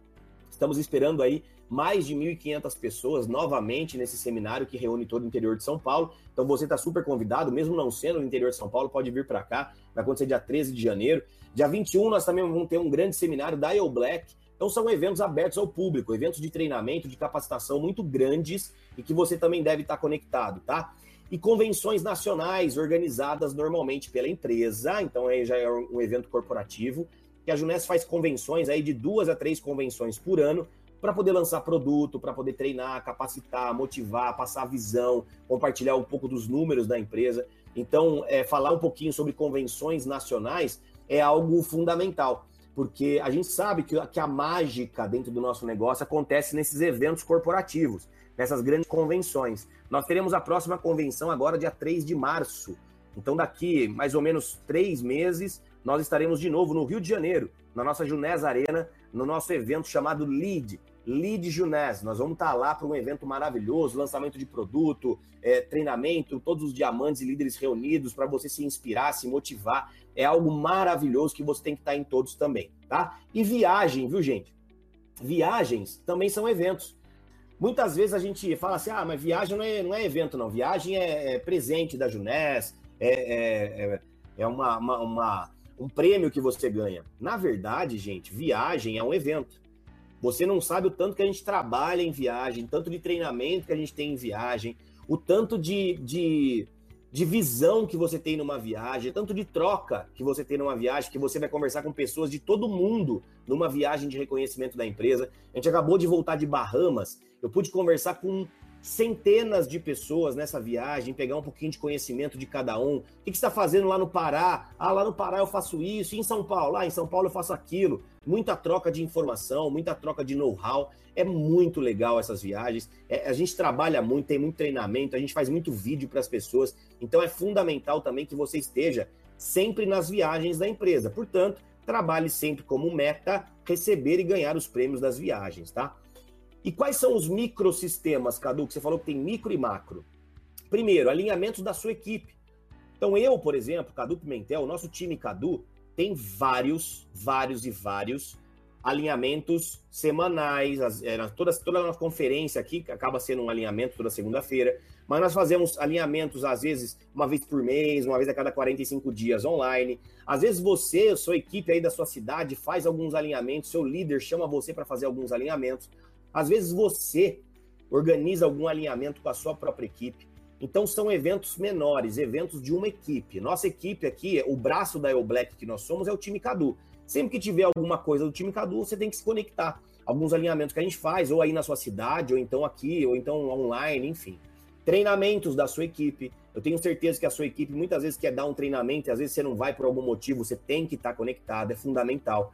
Speaker 1: Estamos esperando aí mais de 1.500 pessoas novamente nesse seminário que reúne todo o interior de São Paulo. Então você está super convidado, mesmo não sendo no interior de São Paulo, pode vir para cá. Vai acontecer dia 13 de janeiro. Dia 21 nós também vamos ter um grande seminário da Eu Black. Então são eventos abertos ao público, eventos de treinamento, de capacitação muito grandes e que você também deve estar conectado, tá? E convenções nacionais organizadas normalmente pela empresa, então aí já é um evento corporativo, que a Juness faz convenções aí de duas a três convenções por ano para poder lançar produto, para poder treinar, capacitar, motivar, passar visão, compartilhar um pouco dos números da empresa. Então, é, falar um pouquinho sobre convenções nacionais é algo fundamental, porque a gente sabe que, que a mágica dentro do nosso negócio acontece nesses eventos corporativos, nessas grandes convenções. Nós teremos a próxima convenção agora, dia 3 de março. Então, daqui mais ou menos três meses, nós estaremos de novo no Rio de Janeiro, na nossa Junés Arena, no nosso evento chamado LEAD, Lead Junés. Nós vamos estar lá para um evento maravilhoso, lançamento de produto, é, treinamento, todos os diamantes e líderes reunidos para você se inspirar, se motivar. É algo maravilhoso que você tem que estar em todos também, tá? E viagem, viu, gente? Viagens também são eventos. Muitas vezes a gente fala assim, ah, mas viagem não é, não é evento, não. Viagem é, é presente da Junés, é, é, é, é uma, uma, uma, um prêmio que você ganha. Na verdade, gente, viagem é um evento. Você não sabe o tanto que a gente trabalha em viagem, tanto de treinamento que a gente tem em viagem, o tanto de, de, de visão que você tem numa viagem, tanto de troca que você tem numa viagem, que você vai conversar com pessoas de todo mundo numa viagem de reconhecimento da empresa. A gente acabou de voltar de Bahamas, eu pude conversar com centenas de pessoas nessa viagem, pegar um pouquinho de conhecimento de cada um. O que, você está fazendo lá no Pará? Ah, lá no Pará eu faço isso. E em São Paulo? Ah, em São Paulo eu faço aquilo. Muita troca de informação, muita troca de know-how. É muito legal essas viagens. É, a gente trabalha muito, tem muito treinamento, a gente faz muito vídeo para as pessoas. Então é fundamental também que você esteja sempre nas viagens da empresa. Portanto, trabalhe sempre como meta receber e ganhar os prêmios das viagens, tá? E quais são os microsistemas, Cadu, que você falou que tem micro e macro? Primeiro, alinhamentos da sua equipe. Então, eu, por exemplo, Cadu Pimentel, o nosso time Cadu, tem vários, vários e vários alinhamentos semanais. As, é, toda, toda a nossa conferência aqui acaba sendo um alinhamento toda segunda-feira, mas nós fazemos alinhamentos, às vezes, uma vez por mês, uma vez a cada 45 dias online. Às vezes você, sua equipe aí da sua cidade, faz alguns alinhamentos, seu líder chama você para fazer alguns alinhamentos. Às vezes você organiza algum alinhamento com a sua própria equipe. Então são eventos menores, eventos de uma equipe. Nossa equipe aqui, o braço da El Black que nós somos é o time Cadu. Sempre que tiver alguma coisa do time Cadu, você tem que se conectar. Alguns alinhamentos que a gente faz, ou aí na sua cidade, ou então aqui, ou então online, enfim. Treinamentos da sua equipe. Eu tenho certeza que a sua equipe muitas vezes quer dar um treinamento, e às vezes você não vai por algum motivo, você tem que estar conectado, é fundamental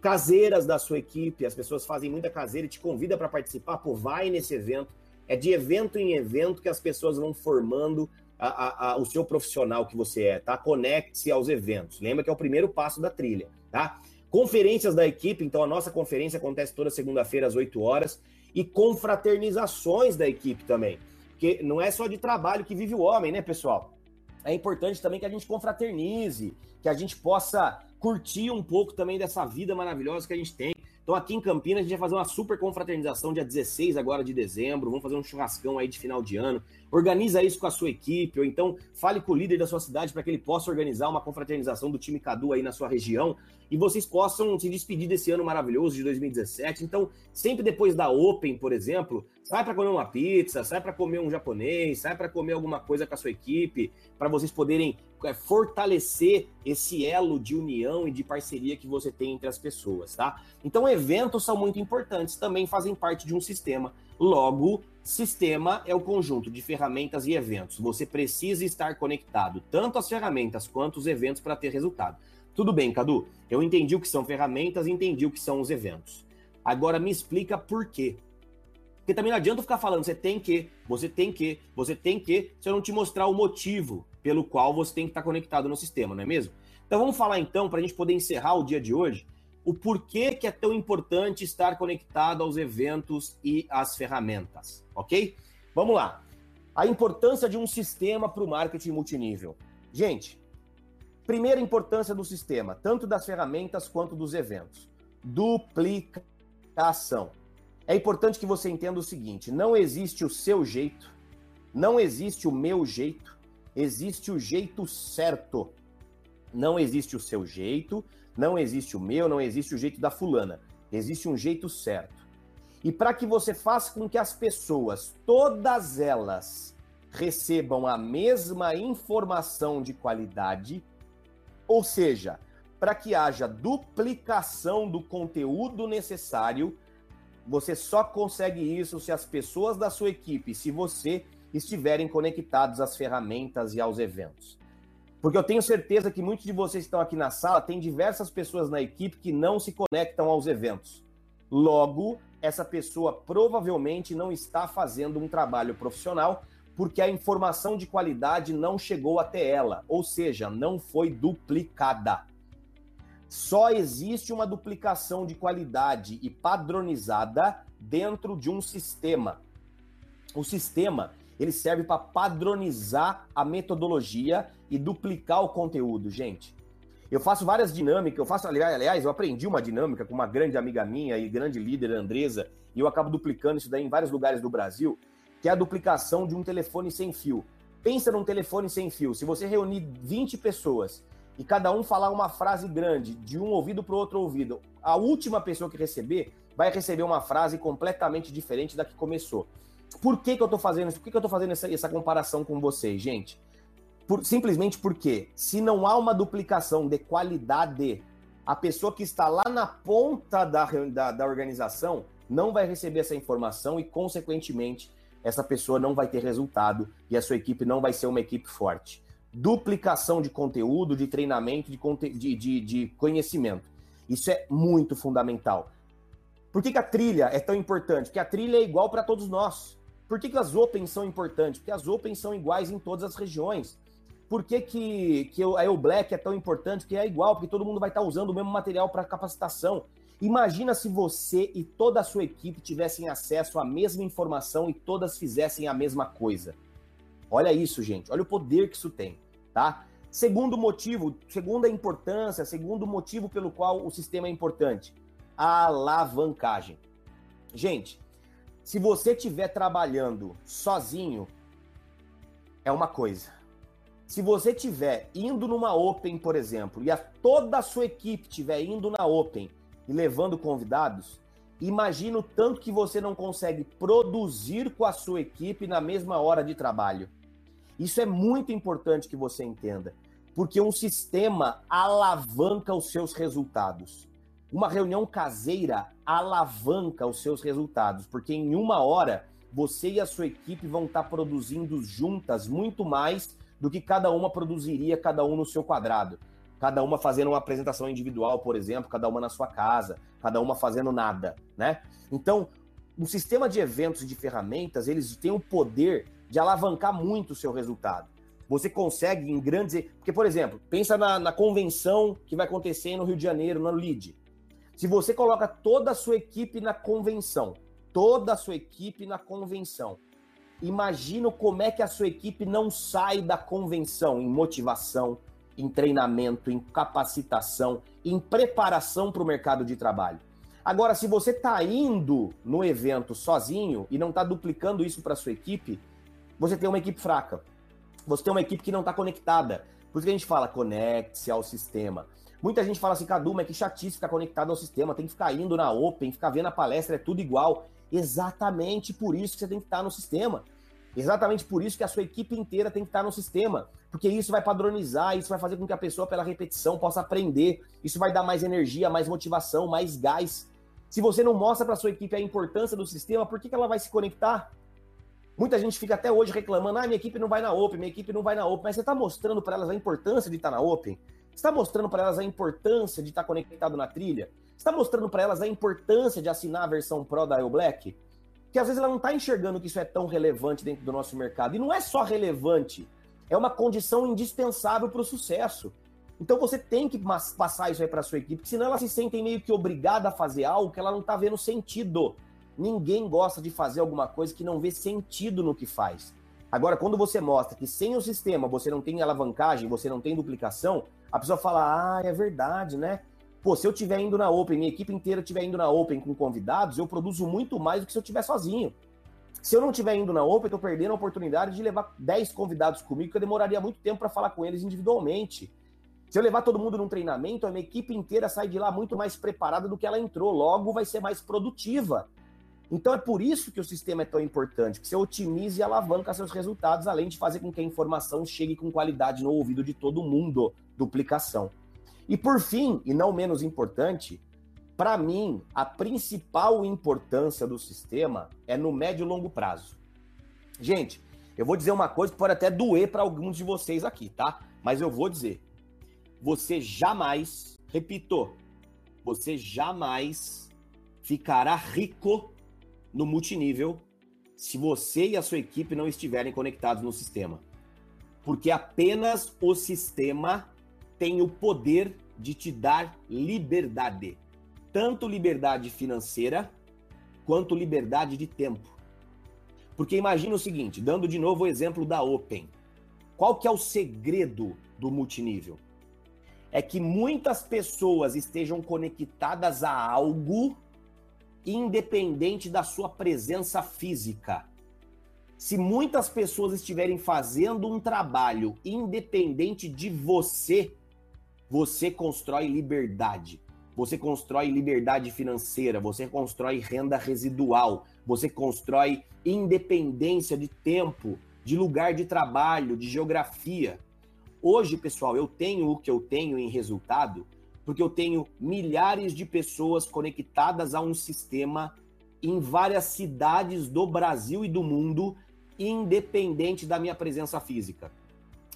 Speaker 1: caseiras da sua equipe, as pessoas fazem muita caseira e te convida para participar, pô, vai nesse evento. É de evento em evento que as pessoas vão formando a, a, a, o seu profissional que você é, tá? Conecte-se aos eventos. Lembra que é o primeiro passo da trilha, tá? Conferências da equipe, então a nossa conferência acontece toda segunda-feira às 8 horas e confraternizações da equipe também. Porque não é só de trabalho que vive o homem, né, pessoal? É importante também que a gente confraternize, que a gente possa curtir um pouco também dessa vida maravilhosa que a gente tem. Então, aqui em Campinas, a gente vai fazer uma super confraternização dia 16 agora de dezembro. Vamos fazer um churrascão aí de final de ano. Organiza isso com a sua equipe, ou então fale com o líder da sua cidade para que ele possa organizar uma confraternização do time Cadu aí na sua região e vocês possam se despedir desse ano maravilhoso de 2017. Então, sempre depois da Open, por exemplo, sai para comer uma pizza, sai para comer um japonês, sai para comer alguma coisa com a sua equipe, para vocês poderem é, fortalecer esse elo de união e de parceria que você tem entre as pessoas, tá? Então, eventos são muito importantes, também fazem parte de um sistema. Logo, sistema é o conjunto de ferramentas e eventos. Você precisa estar conectado tanto às ferramentas quanto os eventos para ter resultado. Tudo bem, Cadu, eu entendi o que são ferramentas, entendi o que são os eventos. Agora me explica por quê. Porque também não adianta ficar falando, você tem que, você tem que, você tem que, se eu não te mostrar o motivo pelo qual você tem que estar conectado no sistema, não é mesmo? Então vamos falar então, para a gente poder encerrar o dia de hoje, o porquê que é tão importante estar conectado aos eventos e às ferramentas, ok? Vamos lá. A importância de um sistema para o marketing multinível. Gente, Primeira importância do sistema, tanto das ferramentas quanto dos eventos: duplicação. É importante que você entenda o seguinte: não existe o seu jeito, não existe o meu jeito, existe o jeito certo. Não existe o seu jeito, não existe o meu, não existe o jeito da fulana. Existe um jeito certo. E para que você faça com que as pessoas, todas elas, recebam a mesma informação de qualidade, ou seja, para que haja duplicação do conteúdo necessário, você só consegue isso se as pessoas da sua equipe, se você estiverem conectados às ferramentas e aos eventos. Porque eu tenho certeza que muitos de vocês que estão aqui na sala têm diversas pessoas na equipe que não se conectam aos eventos. Logo, essa pessoa provavelmente não está fazendo um trabalho profissional porque a informação de qualidade não chegou até ela, ou seja, não foi duplicada. Só existe uma duplicação de qualidade e padronizada dentro de um sistema. O sistema ele serve para padronizar a metodologia e duplicar o conteúdo, gente. Eu faço várias dinâmicas, eu faço, aliás, eu aprendi uma dinâmica com uma grande amiga minha e grande líder, Andresa, e eu acabo duplicando isso daí em vários lugares do Brasil, que é a duplicação de um telefone sem fio. Pensa num telefone sem fio. Se você reunir 20 pessoas e cada um falar uma frase grande de um ouvido para o outro ouvido, a última pessoa que receber vai receber uma frase completamente diferente da que começou. Por que, que eu estou fazendo isso? Por que, que eu estou fazendo essa, essa comparação com vocês, gente? Por, simplesmente porque, se não há uma duplicação de qualidade, a pessoa que está lá na ponta da, da, da organização não vai receber essa informação e, consequentemente, essa pessoa não vai ter resultado e a sua equipe não vai ser uma equipe forte. Duplicação de conteúdo, de treinamento, de, de, de, de conhecimento. Isso é muito fundamental. Por que, que, a trilha é tão importante? Porque a trilha é igual para todos nós. Por que, que as Opens são importantes? Porque as Opens são iguais em todas as regiões. Por que, que, que a EU Black é tão importante? Porque é igual, porque todo mundo vai estar usando o mesmo material para capacitação. Imagina se você e toda a sua equipe tivessem acesso à mesma informação e todas fizessem a mesma coisa. Olha isso, gente. Olha o poder que isso tem, tá? Segundo motivo, segunda importância, segundo motivo pelo qual o sistema é importante, a alavancagem. Gente, se você estiver trabalhando sozinho, é uma coisa. Se você estiver indo numa Open, por exemplo, e a, toda a sua equipe estiver indo na Open e levando convidados, imagina o tanto que você não consegue produzir com a sua equipe na mesma hora de trabalho. Isso é muito importante que você entenda, porque um sistema alavanca os seus resultados. Uma reunião caseira alavanca os seus resultados, porque em uma hora você e a sua equipe vão estar produzindo juntas muito mais do que cada uma produziria, cada um no seu quadrado. Cada uma fazendo uma apresentação individual, por exemplo, cada uma na sua casa, cada uma fazendo nada, né? Então, um sistema de eventos e de ferramentas, eles têm o poder de alavancar muito o seu resultado. Você consegue em grandes. Porque, por exemplo, pensa na, na convenção que vai acontecer no Rio de Janeiro, no LID. Se você coloca toda a sua equipe na convenção, toda a sua equipe na convenção, imagina como é que a sua equipe não sai da convenção em motivação, em treinamento, em capacitação, em preparação para o mercado de trabalho. Agora, se você está indo no evento sozinho e não está duplicando isso para sua equipe, você tem uma equipe fraca. Você tem uma equipe que não está conectada. Por isso que a gente fala, conecte-se ao sistema. Muita gente fala assim, Cadu, mas que chatice ficar conectado ao sistema, tem que ficar indo na Open, ficar vendo a palestra, é tudo igual. Exatamente por isso que você tem que estar no sistema. Exatamente por isso que a sua equipe inteira tem que estar no sistema. Porque isso vai padronizar, isso vai fazer com que a pessoa, pela repetição, possa aprender. Isso vai dar mais energia, mais motivação, mais gás. Se você não mostra para sua equipe a importância do sistema, por que, que ela vai se conectar? Muita gente fica até hoje reclamando: ah, minha equipe não vai na Open, minha equipe não vai na Open. Mas você está mostrando para elas a importância de estar na Open? Está mostrando para elas a importância de estar conectado na trilha? está mostrando para elas a importância de assinar a versão Pro da El Black? Que às vezes ela não está enxergando que isso é tão relevante dentro do nosso mercado. E não é só relevante, é uma condição indispensável para o sucesso. Então você tem que passar isso aí para sua equipe, senão ela se sentem meio que obrigada a fazer algo que ela não está vendo sentido. Ninguém gosta de fazer alguma coisa que não vê sentido no que faz. Agora, quando você mostra que sem o sistema você não tem alavancagem, você não tem duplicação, a pessoa fala: ah, é verdade, né? Pô, se eu estiver indo na Open, minha equipe inteira estiver indo na Open com convidados, eu produzo muito mais do que se eu estiver sozinho. Se eu não estiver indo na Open, eu tô perdendo a oportunidade de levar 10 convidados comigo, que eu demoraria muito tempo para falar com eles individualmente. Se eu levar todo mundo num treinamento, a minha equipe inteira sai de lá muito mais preparada do que ela entrou, logo vai ser mais produtiva. Então é por isso que o sistema é tão importante, que você otimize e alavanca seus resultados, além de fazer com que a informação chegue com qualidade no ouvido de todo mundo, duplicação. E por fim, e não menos importante, para mim, a principal importância do sistema é no médio e longo prazo. Gente, eu vou dizer uma coisa que pode até doer para alguns de vocês aqui, tá? Mas eu vou dizer. Você jamais, repito, você jamais ficará rico no multinível se você e a sua equipe não estiverem conectados no sistema. Porque apenas o sistema tem o poder de te dar liberdade. Tanto liberdade financeira quanto liberdade de tempo. Porque imagina o seguinte, dando de novo o exemplo da Open. Qual que é o segredo do multinível? é que muitas pessoas estejam conectadas a algo independente da sua presença física. Se muitas pessoas estiverem fazendo um trabalho independente de você, você constrói liberdade. Você constrói liberdade financeira, você constrói renda residual, você constrói independência de tempo, de lugar de trabalho, de geografia. Hoje, pessoal, eu tenho o que eu tenho em resultado porque eu tenho milhares de pessoas conectadas a um sistema em várias cidades do Brasil e do mundo, independente da minha presença física.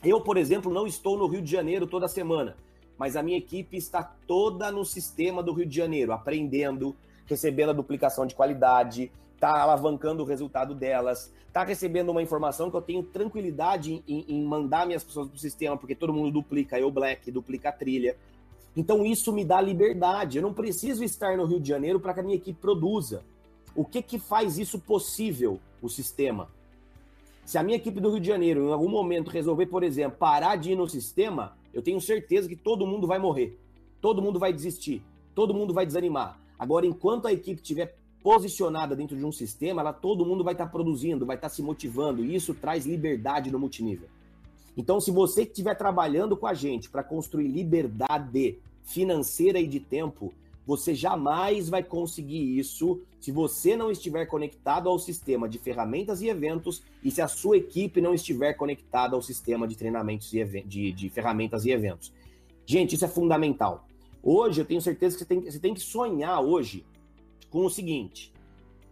Speaker 1: Eu, por exemplo, não estou no Rio de Janeiro toda semana, mas a minha equipe está toda no sistema do Rio de Janeiro, aprendendo, recebendo a duplicação de qualidade, está alavancando o resultado delas, está recebendo uma informação que eu tenho tranquilidade em, em mandar minhas pessoas para o sistema, porque todo mundo duplica eu Black, duplica a trilha. Então isso me dá liberdade. Eu não preciso estar no Rio de Janeiro para que a minha equipe produza. O que que faz isso possível? O sistema. Se a minha equipe do Rio de Janeiro em algum momento resolver, por exemplo, parar de ir no sistema, eu tenho certeza que todo mundo vai morrer. Todo mundo vai desistir. Todo mundo vai desanimar. Agora, enquanto a equipe estiver posicionada dentro de um sistema, ela, todo mundo vai estar produzindo, vai estar se motivando, e isso traz liberdade no multinível. Então, se você estiver trabalhando com a gente para construir liberdade financeira e de tempo, você jamais vai conseguir isso se você não estiver conectado ao sistema de ferramentas e eventos e se a sua equipe não estiver conectada ao sistema de treinamentos e de, de ferramentas e eventos. Gente, isso é fundamental. Hoje, eu tenho certeza que você tem, você tem que sonhar hoje com o seguinte: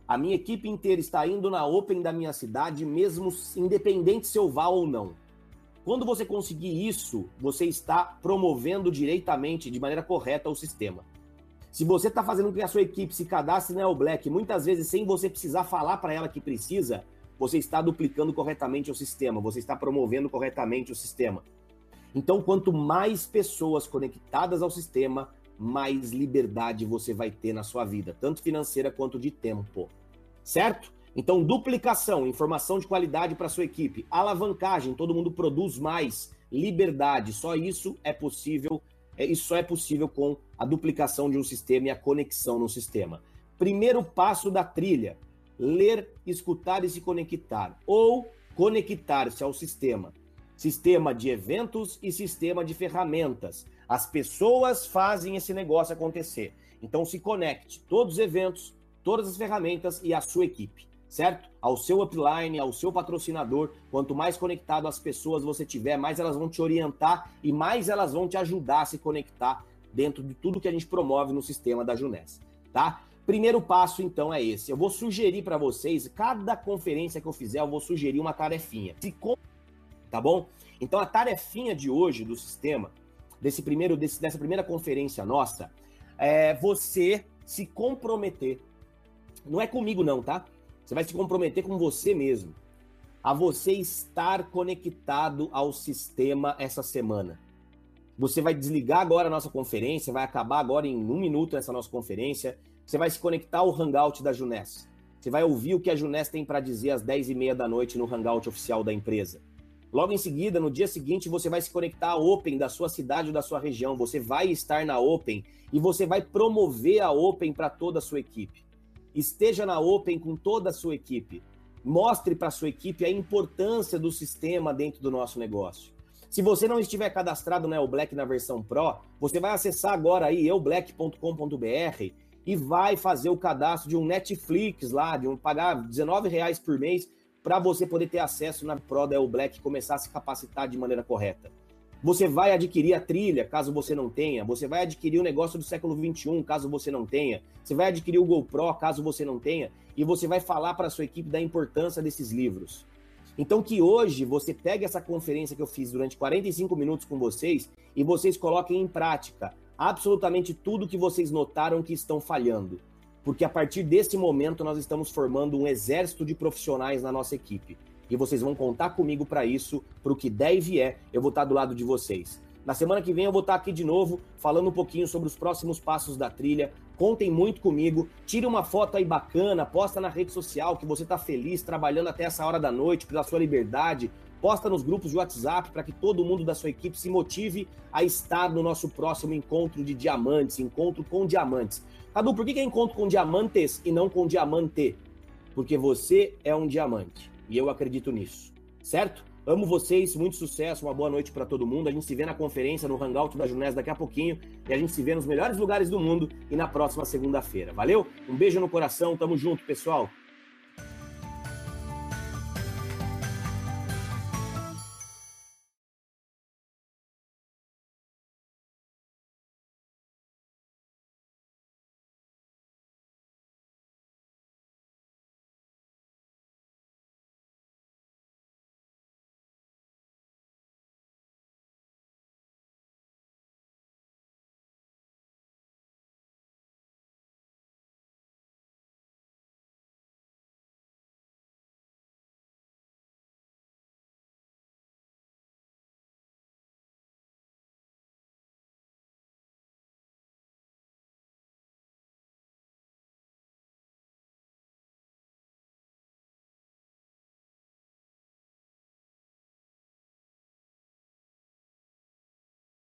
Speaker 1: a minha equipe inteira está indo na Open da minha cidade, mesmo independente se eu vá ou não. Quando você conseguir isso, você está promovendo diretamente, de maneira correta, o sistema. Se você está fazendo com que a sua equipe se cadastre na Black, muitas vezes sem você precisar falar para ela que precisa, você está duplicando corretamente o sistema, você está promovendo corretamente o sistema. Então, quanto mais pessoas conectadas ao sistema, mais liberdade você vai ter na sua vida, tanto financeira quanto de tempo. Certo? Então, duplicação, informação de qualidade para sua equipe, alavancagem, todo mundo produz mais, liberdade, só isso é possível, é, isso só é possível com a duplicação de um sistema e a conexão no sistema. Primeiro passo da trilha: ler, escutar e se conectar, ou conectar-se ao sistema. Sistema de eventos e sistema de ferramentas. As pessoas fazem esse negócio acontecer. Então se conecte, todos os eventos, todas as ferramentas e a sua equipe certo? Ao seu upline, ao seu patrocinador. Quanto mais conectado as pessoas você tiver, mais elas vão te orientar e mais elas vão te ajudar a se conectar dentro de tudo que a gente promove no sistema da Juness, tá? Primeiro passo, então, é esse. Eu vou sugerir para vocês, cada conferência que eu fizer, eu vou sugerir uma tarefinha. Tá bom? Então, a tarefinha de hoje do sistema, desse primeiro, desse, dessa primeira conferência nossa, é você se comprometer. Não é comigo, não, tá? Você vai se comprometer com você mesmo a você estar conectado ao sistema essa semana. Você vai desligar agora a nossa conferência, vai acabar agora em um minuto essa nossa conferência. Você vai se conectar ao Hangout da Juness. Você vai ouvir o que a Juness tem para dizer às 10 e meia da noite no Hangout oficial da empresa. Logo em seguida, no dia seguinte, você vai se conectar à Open da sua cidade ou da sua região. Você vai estar na Open e você vai promover a Open para toda a sua equipe esteja na Open com toda a sua equipe. Mostre para a sua equipe a importância do sistema dentro do nosso negócio. Se você não estiver cadastrado na Black na versão Pro, você vai acessar agora aí eublack.com.br e vai fazer o cadastro de um Netflix lá, de um pagar R$19,00 por mês para você poder ter acesso na Pro da Black e começar a se capacitar de maneira correta. Você vai adquirir a trilha, caso você não tenha. Você vai adquirir o negócio do século 21, caso você não tenha. Você vai adquirir o GoPro, caso você não tenha. E você vai falar para a sua equipe da importância desses livros. Então, que hoje você pegue essa conferência que eu fiz durante 45 minutos com vocês e vocês coloquem em prática absolutamente tudo que vocês notaram que estão falhando. Porque a partir desse momento nós estamos formando um exército de profissionais na nossa equipe e vocês vão contar comigo para isso, para o que der e vier, eu vou estar do lado de vocês. Na semana que vem eu vou estar aqui de novo, falando um pouquinho sobre os próximos passos da trilha. Contem muito comigo, tire uma foto aí bacana, posta na rede social que você está feliz trabalhando até essa hora da noite pela sua liberdade, posta nos grupos de WhatsApp para que todo mundo da sua equipe se motive a estar no nosso próximo encontro de diamantes, encontro com diamantes. Cadu, por que é encontro com diamantes e não com diamante? Porque você é um diamante e eu acredito nisso, certo? Amo vocês, muito sucesso, uma boa noite para todo mundo. A gente se vê na conferência, no Hangout da Junés daqui a pouquinho. E a gente se vê nos melhores lugares do mundo e na próxima segunda-feira. Valeu? Um beijo no coração, tamo junto, pessoal.